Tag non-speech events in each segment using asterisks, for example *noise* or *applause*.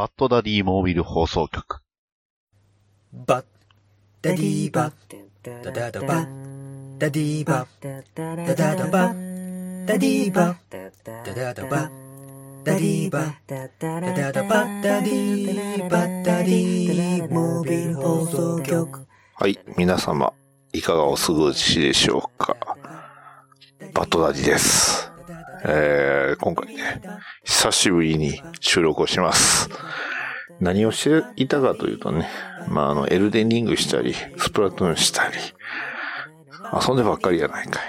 バッドダディモービル放送局。バッダディバッダダダバッダディバッダダダバッダディバッダダダバッダディバッダダダバッダディバッダディモービル放送局はい、皆様、いかがお過ごしでしょうか。バッドダディです。えー、今回ね、久しぶりに収録をします。何をしていたかというとね、まあ、あの、エルデンリングしたり、スプラトゥーンしたり、遊んでばっかりやないか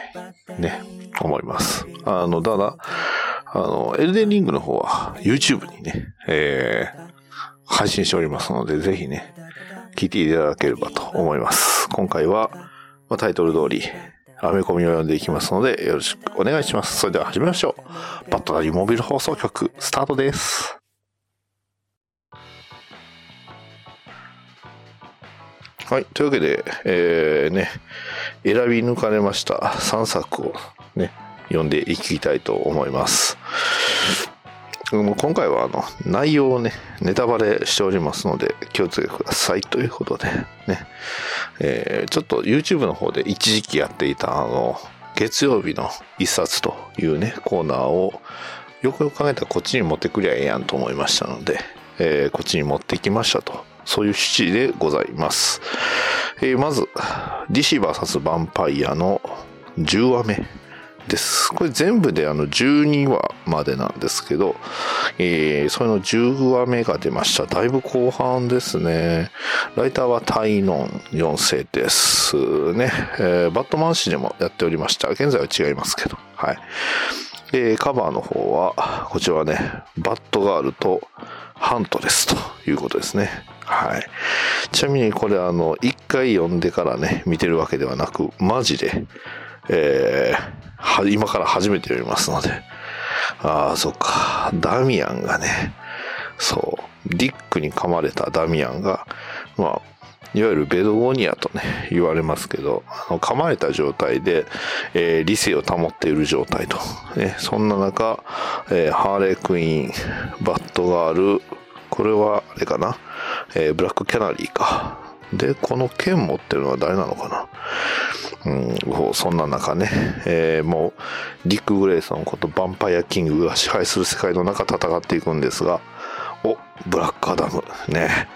い。ね、思います。あの、ただ、あの、エルデンリングの方は YouTube にね、えー、配信しておりますので、ぜひね、聞いていただければと思います。今回は、まあ、タイトル通り、アメコミを読んでいきますので、よろしくお願いします。それでは始めましょう。バットダディモビル放送局、スタートです。はい。というわけで、えー、ね、選び抜かれました3作をね、読んでいきたいと思います。今回はあの内容をね、ネタバレしておりますので気をつけてくださいということでね、えーちょっと YouTube の方で一時期やっていたあの、月曜日の一冊というね、コーナーをよくよく考えたらこっちに持ってくりゃええやんと思いましたので、えーこっちに持ってきましたと。そういう趣旨でございます。えーまず、DC vs ヴァンパイアの10話目です。これ全部であの12話までなんですけど、えーそれの10話目が出ました。だいぶ後半ですね。ライターはタイノン4世ですね。えーバットマン誌でもやっておりました。現在は違いますけど。はい。で、カバーの方は、こちらはね、バットガールとハントですということですね。はい。ちなみにこれあの、一回読んでからね、見てるわけではなく、マジで、えーは今から初めて読みますので。ああ、そっか。ダミアンがね、そう、ディックに噛まれたダミアンが、まあ、いわゆるベドゴニアとね、言われますけど、あの噛まれた状態で、えー理性を保っている状態と。ね、そんな中、えーハーレークイーン、バットガール、これは、あれかな、えーブラックキャナリーか。で、この剣持ってるのは誰なのかな？うん、そんな中ね、えーもう、ディック・グレイソンことヴァンパイア・キングが支配する世界の中戦っていくんですが、お、ブラックアダム、ね。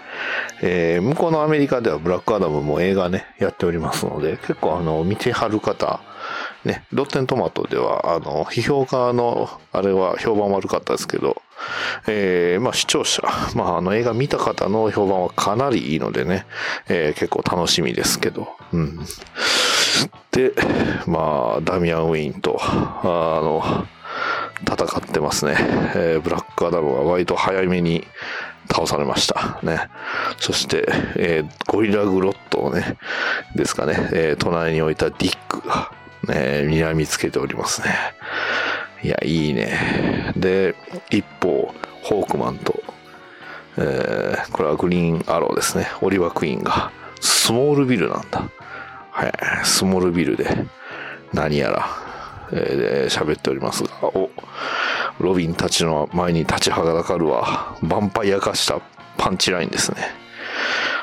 えー向こうのアメリカではブラックアダムも映画ね、やっておりますので、結構あの、見てはる方、ね、ロッテントマトでは、あの、批評家の、あれは評判悪かったですけど、えーまあ視聴者、まああの映画見た方の評判はかなりいいのでね、えー結構楽しみですけど、うん。で、まあ、ダミアン・ウィーンと、あの、戦ってますね。えーブラックアダムは割と早めに倒されました。ね。そして、えーゴリラグロットをね、ですかね、えー隣に置いたディックが、ね、睨みつけておりますね。いや、いいね。で、一方、ホークマンと、えーこれはグリーンアローですね。オリバー・クイーンが、スモールビルなんだ。はい、スモールビルで何やら、えー喋っておりますが、お、ロビンたちの前に立ちはだかるは、ヴァンパイア化したパンチラインですね。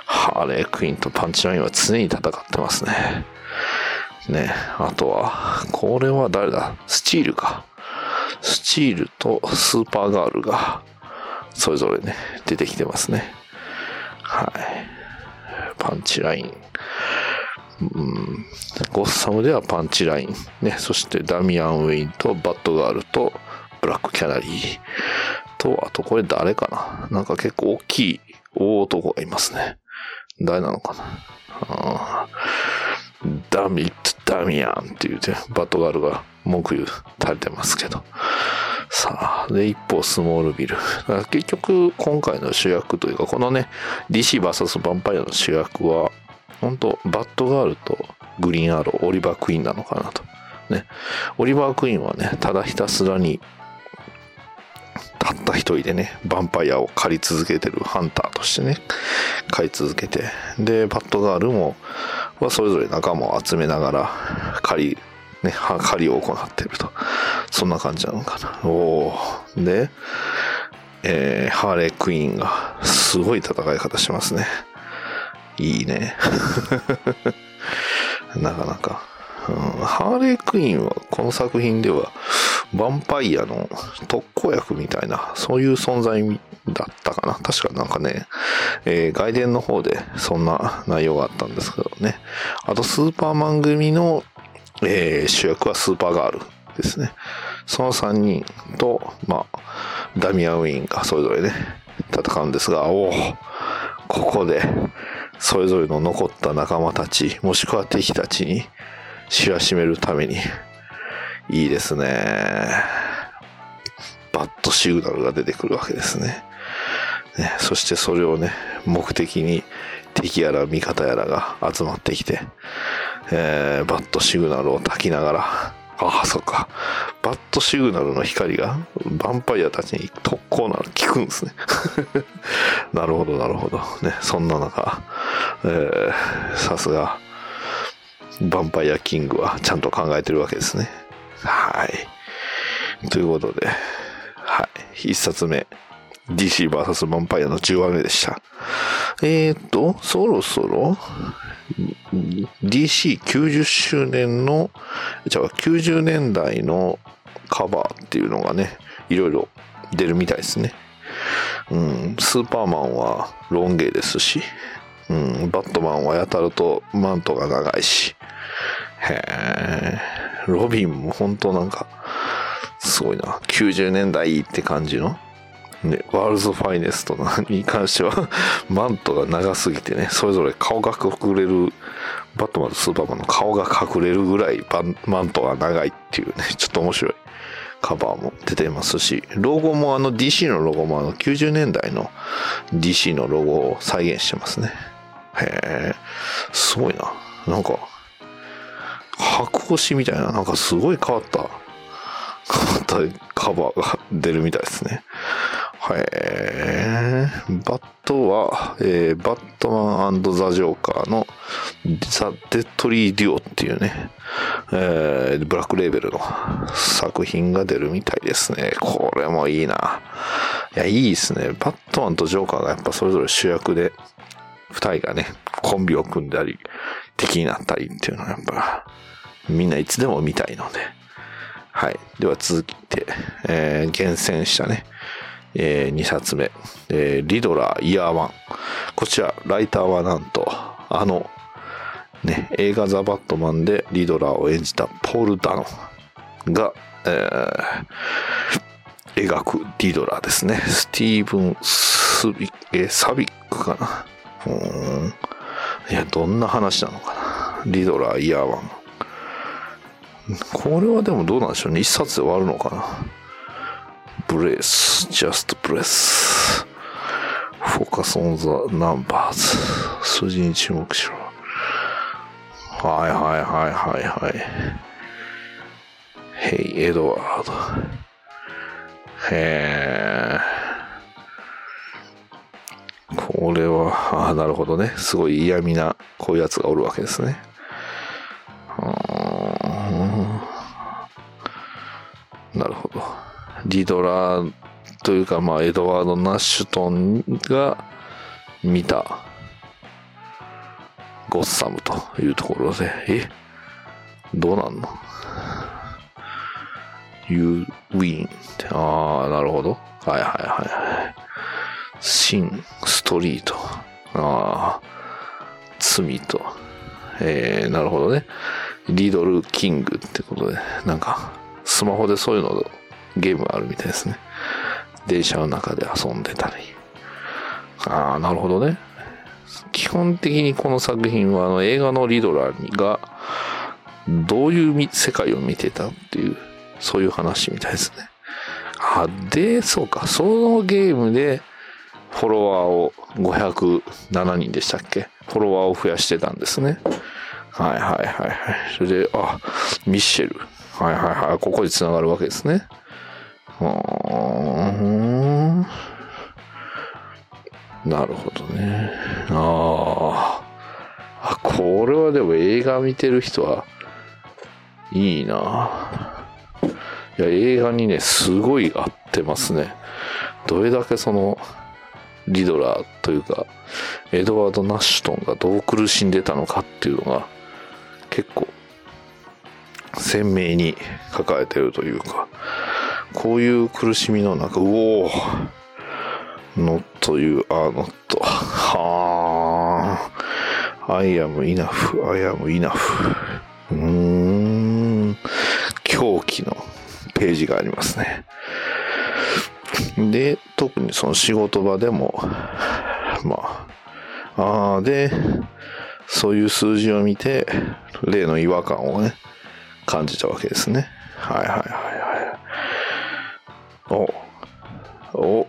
ハーレークイーンとパンチラインは常に戦ってますね。ね、あとは、これは誰だ？スチールか。スチールとスーパーガールが、それぞれね、出てきてますね。はい。パンチライン。うん、ゴッサムではパンチライン。ね、そしてダミアン・ウェインとバッドガールとブラックキャナリーと、あとこれ誰かななんか結構大きい大男がいますね。誰なのかなあダミッ・ダミアンって言うて、バッドガールが文句言う垂れてますけど。さあ、で、一方、スモールビル。結局、今回の主役というか、このね、DC vs ヴァンパイアの主役は、本当バットガールとグリーンアロー、オリバー・クイーンなのかなと。ね。オリバー・クイーンはね、ただひたすらに、たった一人でね、ヴァンパイアを狩り続けてるハンターとしてね、狩り続けて、で、バッドガールも、はそれぞれ仲間を集めながら、狩り、ね、狩りを行ってると。そんな感じなのかな。おお。で、えー、ハーレークイーンがすごい戦い方しますね。いいね。*laughs* なかなか。うん、ハーレークイーンはこの作品ではヴァンパイアの特効薬みたいな、そういう存在だったかな。確かなんかね、えー、外伝の方でそんな内容があったんですけどね。あとスーパーマン組の、えー、主役はスーパーガールですね。その3人と、まあ、ダミアン・ウィーンがそれぞれね、戦うんですが、おお、ここで、それぞれの残った仲間たち、もしくは敵たちに知らしめるために、いいですね。バットシグナルが出てくるわけですね。ねそしてそれをね、目的に敵やら味方やらが集まってきて、えー、バットシグナルを焚きながら、ああ、そっか。バットシグナルの光がヴァンパイアたちに特攻なの効くんですね。*laughs* なるほど、なるほど。ね、そんな中、えー、さすが、ヴァンパイアキングはちゃんと考えてるわけですね。はい。ということで、はい。一冊目。DC vs ヴァンパイアの10話目でした。えー、っと、そろそろ、DC90 周年の、じゃあ90年代のカバーっていうのがね、いろいろ出るみたいですね。うん、スーパーマンはロン毛ですし、うん、バットマンはやたらとマントが長いし、へえ、ロビンも本当なんか、すごいな、90年代って感じの、ね、ワールドファイネストに関しては *laughs* マントが長すぎてね、それぞれ顔が隠れる、バットマンとスーパーマンの顔が隠れるぐらいマントが長いっていうね、*laughs* ちょっと面白いカバーも出てますし、ロゴもあの DC のロゴもあの90年代の DC のロゴを再現してますね。へえ、すごいな。なんか、白星みたいな、なんかすごい変わった、変わったカバーが出るみたいですね。へバットは、えー、バットマンザ・ジョーカーのザ・デッドリー・デュオっていうね、えー、ブラックレーベルの作品が出るみたいですね。これもいいな。いや、いいですね。バットマンとジョーカーがやっぱそれぞれ主役で、二人がね、コンビを組んだり、敵になったりっていうのはやっぱ、みんないつでも見たいので。はい。では続いて、えー、厳選したね、えー、2冊目、えー、リドラーイヤーワン。こちら、ライターはなんと、あの、ね、映画ザ・バットマンでリドラーを演じたポール・ダノンが、えー、描くリドラーですね。スティーブン・スビえー、サビックかな。うん。いや、どんな話なのかな。リドラーイヤーワン。これはでもどうなんでしょうね。一冊で終わるのかな。ブレス、just press。focus on the numbers。数字に注目しろ。はいはいはいはいはい。ヘイ、エドワード。へえ。これは、ああ、なるほどね。すごい嫌味な、こういうやつがおるわけですね。なるほど。リドラーというか、まあ、エドワード・ナッシュトンが見たゴッサムというところで、え？どうなんの ?You win. ああ、なるほど。はいはいはい。シン、ストリート。ああ、罪と。えー、なるほどね。リドル・キングってことで、なんか、スマホでそういうのゲームあるみたいですね。電車の中で遊んでたり。ああ、なるほどね。基本的にこの作品はあの映画のリドラーがどういう世界を見てたっていう、そういう話みたいですね。あ、で、そうか、そのゲームでフォロワーを507人でしたっけ？フォロワーを増やしてたんですね。はいはいはいはい。それで、あ、ミッシェル。はいはいはい。ここで繋がるわけですね。うーん。なるほどね。ああ。これはでも映画見てる人はいいな。いや、映画にね、すごい合ってますね。どれだけその、リドラーというか、エドワード・ナッシュトンがどう苦しんでたのかっていうのが、結構、鮮明に抱えてるというか、こういう苦しみの中、うおーノットいう、あノット。はあ。I am enough, I am enough. うーん。狂気のページがありますね。で、特にその仕事場でも、まあ、ああ、で、そういう数字を見て、例の違和感をね、感じたわけですね。はいはいはいはい。お、お、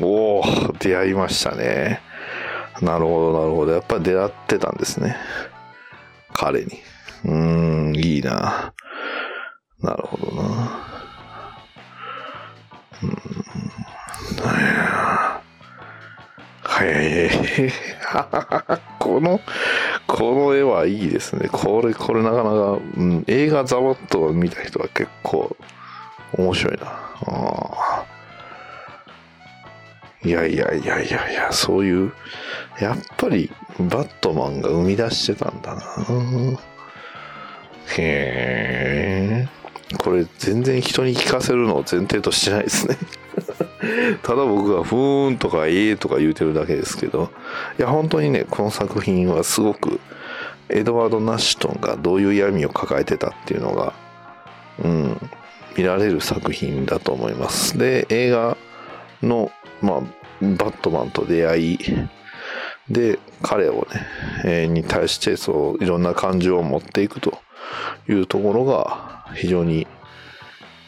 おお出会いましたね。なるほど、なるほど。やっぱり出会ってたんですね。彼に。うーん、いいな。なるほどな。はい。この、この絵はいいですね。これ、これなかなか、うん、映画ザワットを見た人は結構面白いな。あいやいやいやいやいや、そういう、やっぱりバットマンが生み出してたんだな。へえ。これ全然人に聞かせるのを前提としてないですねただ僕がふーんとかええとか言うてるだけですけど、いや本当にね、この作品はすごくエドワード・ナッシュトンがどういう闇を抱えてたっていうのが、うん、見られる作品だと思います。で、映画のまあ、バットマンと出会い、で、彼をね、えー、に対してそう、いろんな感情を持っていくというところが、非常に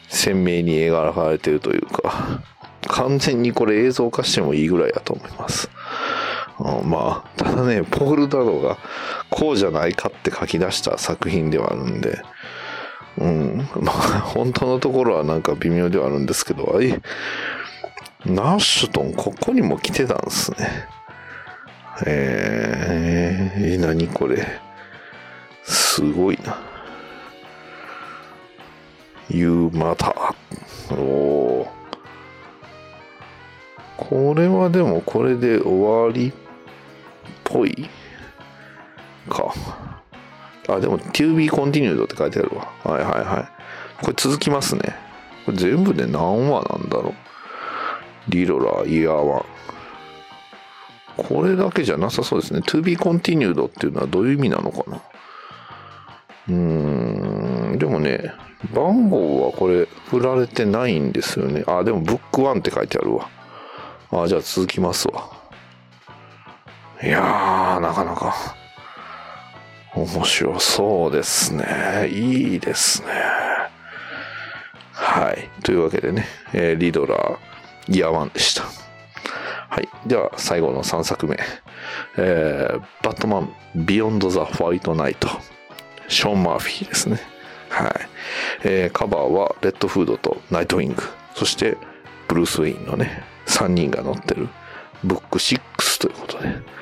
鮮明に描かれているというか、完全にこれ映像化してもいいぐらいだと思います。うん、まあ、ただね、ポール・ダドがこうじゃないかって書き出した作品ではあるんで、うん、まあ、本当のところはなんか微妙ではあるんですけど、え、ナッシュトン、ここにも来てたんですね。えー、え何これ。すごいな。You matter. おこれはでもこれで終わりっぽいか。あ、でも to be continued って書いてあるわ。はいはいはい。これ続きますね。これ全部で何話なんだろう。リロライヤーワン。これだけじゃなさそうですね。to be continued っていうのはどういう意味なのかなうーん、でもね、番号はこれ振られてないんですよね。あ、でもブック1って書いてあるわ。あ、じゃあ続きますわ。いやー、なかなか面白そうですね。いいですね。はい。というわけでね、えー、リドラー、イヤーワンでした。はい。では、最後の3作目。えー、バットマン、ビヨンド・ザ・ホワイト・ナイト。ショーン・マーフィーですね。はい。えー、カバーは、レッドフードとナイトウィング。そして、ブルース・ウィンのね、3人が乗ってる、ブック6ということで。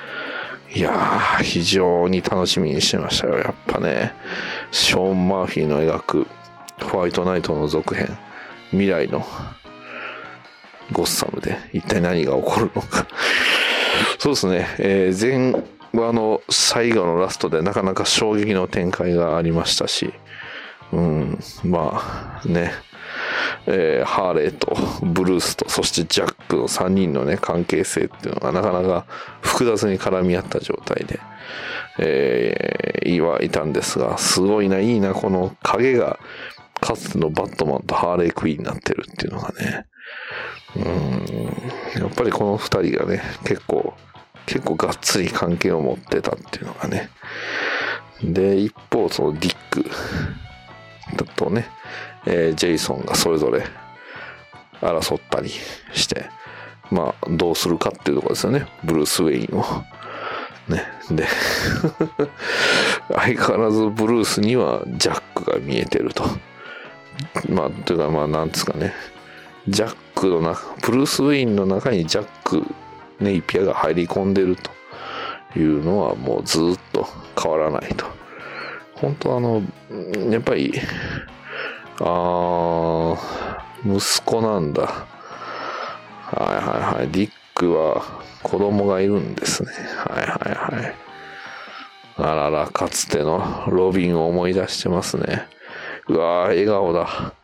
いやー、非常に楽しみにしてましたよ。やっぱね、ショーン・マーフィーの描く、ホワイトナイトの続編、未来の。ゴッサムで。一体何が起こるのか。そうですね、えー、前話の最後のラストでなかなか衝撃の展開がありましたし、うん、まあね、えー、ハーレーとブルースとそしてジャックの3人のね関係性っていうのがなかなか複雑に絡み合った状態で、えー、いはいたんですがすごいないいなこの影がかつてのバットマンとハーレークイーンになってるっていうのがねうんやっぱりこの2人がね結構結構がっつり関係を持ってたっていうのがね。で一方そのディック。とね、えー、ジェイソンがそれぞれ争ったりしてまあどうするかっていうところですよねブルース・ウェインを。ね、で相変わらずブルースにはジャックが見えてるとまあというかまあなんですかねジャックの中、ブルース・ウェインの中にジャック・ネイピアが入り込んでるというのはもうずっと変わらないと。本当あの、やっぱり、あ息子なんだ。はいはいはい。ディックは子供がいるんですね。はいはいはい。あらら、かつてのロビンを思い出してますね。うわー、笑顔だ。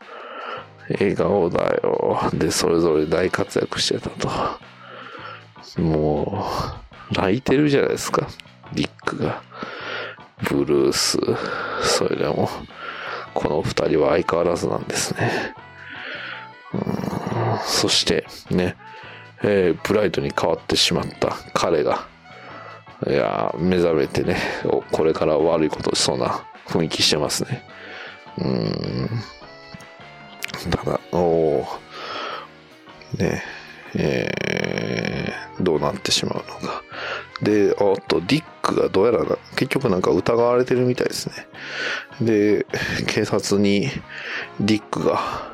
笑顔だよ。で、それぞれ大活躍してたと。もう、泣いてるじゃないですか。ディックが。ブルース。それでも、この二人は相変わらずなんですね。そして、ね、えーブライトに変わってしまった彼が、いや目覚めてね、これから悪いことしそうな雰囲気してますね。うん。ただ、おーね、えーどうなってしまうのか。で、おっと、ディックがどうやらな結局なんか疑われてるみたいですね。で、警察にディックが、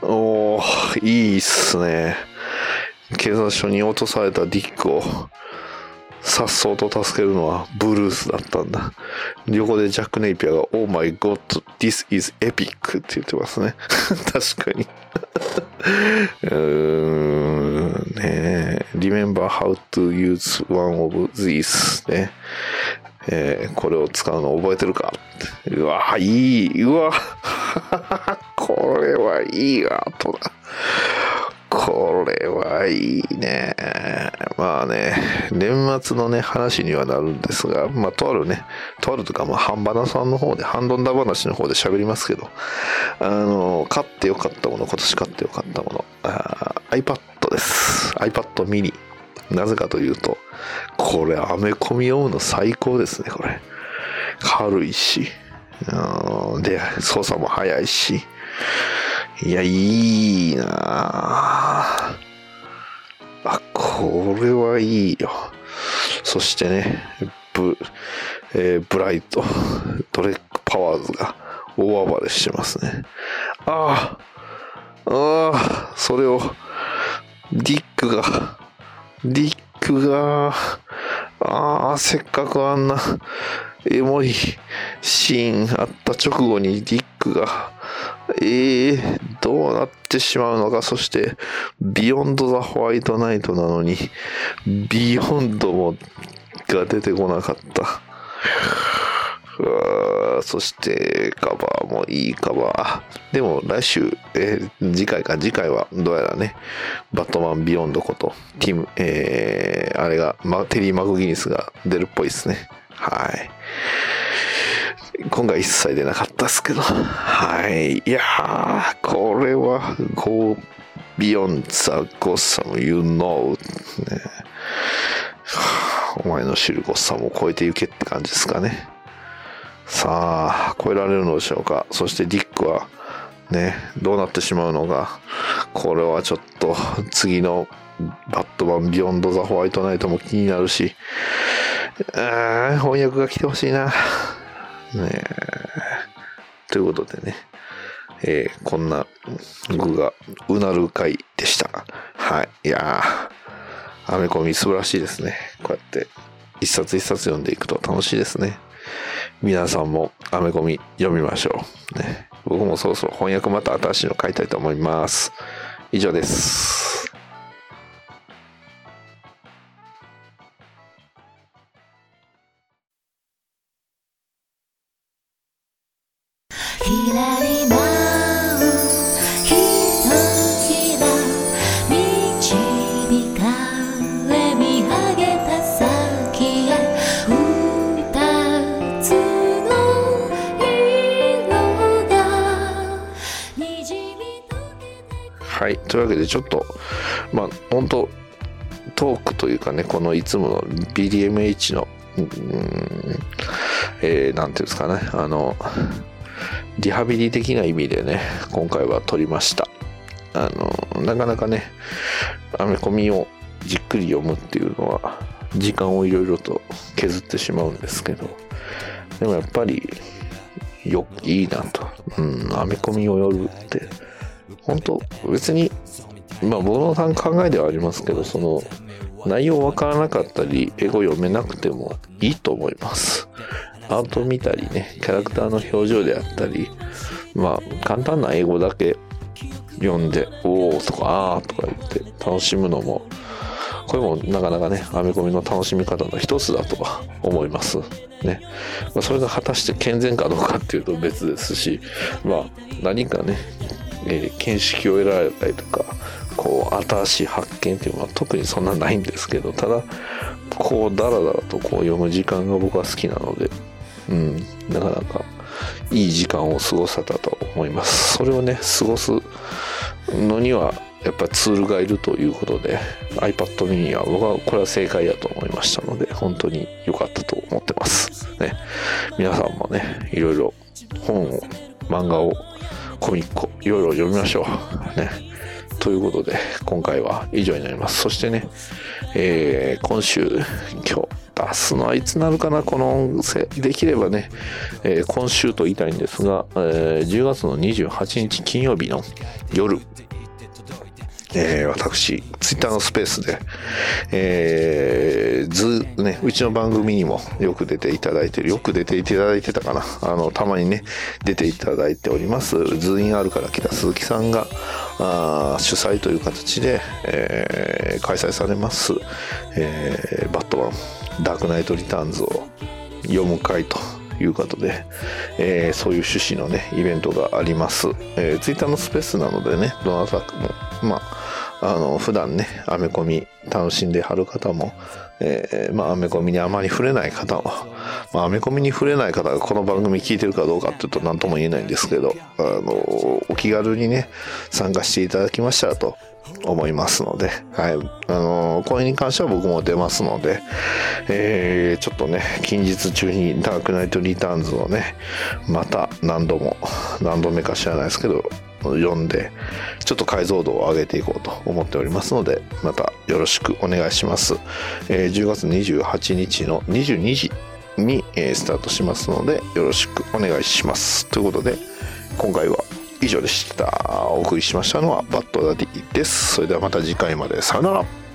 おー、いいっすね。警察署に落とされたディックを、さっそうと助けるのはブルースだったんだ。横でジャック・ネイピアが、Oh my god, this is epic って言ってますね。*laughs* 確かに。*laughs* うーん、ねえ Remember how to use one of these ね。えーこれを使うの覚えてるか？うわ、いい、うわ、*laughs* これはいいアートだ。これはいいね。まあね、年末のね、話にはなるんですが、まあ、とあるね、とあるとか、まあ、半ばなさんの方で、ハンドンダ話の方で喋りますけど、あの、買ってよかったもの、今年買ってよかったもの、あー iPad です。iPad mini。なぜかというと、これ、アメコミ読むの最高ですね、これ。軽いし、で、操作も早いし、いや、いいなああ、これはいいよ。そしてね、ブ、えーブライト、ドレックパワーズが大暴れしてますね。ああ、ああ、それを、ディックが、ディックが、ああ、せっかくあんな、エモいシーンあった直後にディックが、ええどうなってしまうのか。そして、ビヨンド・ザ・ホワイト・ナイトなのに、ビヨンドも、が出てこなかった。うそして、カバーもいいカバー。でも、来週、えー次回か、次回は、どうやらね、バットマン・ビヨンドこと、ティム、えーあれが、ま、テリー・マクギニスが出るっぽいですね。はい。今回一切出なかったですけど。はい。いやー、これは、Go Beyond the Gotham You Know、ね。お前の知るゴッサムを超えていけって感じですかね。さあ、超えられるのでしょうか。そしてディックは、ね、どうなってしまうのか。これはちょっと、次のバットマンビヨンド・ザ・ホワイトナイトも気になるし、あー翻訳が来てほしいな。ねえということでね、えーこんな具がうなる回でした。はい。いやー、アメコミ素晴らしいですね。こうやって一冊一冊読んでいくと楽しいですね。皆さんもアメコミ読みましょう。ね、僕もそろそろ翻訳また新しいの書いたいと思います。以上です。でちょっと、まあ、本当トークというかね、このいつもの BDMH の、うんえー、なんていうんですかね、あの、リハビリ的な意味でね、今回は撮りました。あの、なかなかね、アメコミをじっくり読むっていうのは、時間をいろいろと削ってしまうんですけど、でもやっぱり、よ、いいなと。うん、アメコミを読むって、本当別に、まあ僕の考えではありますけど、その、内容わからなかったり、英語読めなくてもいいと思います。アート見たりね、キャラクターの表情であったり、まあ簡単な英語だけ読んで「おお」とか「あー」とか言って楽しむのもこれもなかなかねアメコミの楽しみ方の一つだとは思いますね、まあ、それが果たして健全かどうかっていうと別ですしまあ何かね、えー見識を得られたりとかこう新しい発見っていうのは特にそんなないんですけどただこうダラダラとこう読む時間が僕は好きなのでうん。なかなかいい時間を過ごせたと思います。それをね過ごすのにはやっぱツールがいるということで iPad mini は僕はこれは正解だと思いましたので本当に良かったと思ってます。ね。皆さんもねいろいろ本を漫画をコミックをいろいろ読みましょう。ね。ということで今回は以上になります。そしてね、えー今週今日出すのはいつなるかな？この音声できればね、えー今週と言いたいんですが、えー10月の28日金曜日の夜えー私、ツイッターのスペースで、えーず、ね、うちの番組にもよく出ていただいてる、よく出ていただいてたかな。あの、たまにね、出ていただいております、ズイン R から来た鈴木さんが、あ主催という形で、えー開催されます、えーバットマン、ダークナイトリターンズを読む会ということで、えーそういう趣旨のね、イベントがあります。えー、ツイッターのスペースなのでね、どなたかも、まあ、あの、普段ね、アメコミ楽しんではる方も、えーまあ、アメコミにあまり触れない方は、まあ、アメコミに触れない方がこの番組聞いてるかどうかっていうと何とも言えないんですけど、あの、お気軽にね、参加していただきましたらと思いますので、はい。あの、これに関しては僕も出ますので、えーちょっとね、近日中にダークナイトリターンズをね、また何度も、何度目か知らないですけど、読んで、ちょっと解像度を上げていこうと思っておりますので、またよろしくお願いします。えー10月28日の22時に、えースタートしますので、よろしくお願いします。ということで、今回は以上でした。お送りしましたのはバッドダディです。それではまた次回まで。さよなら。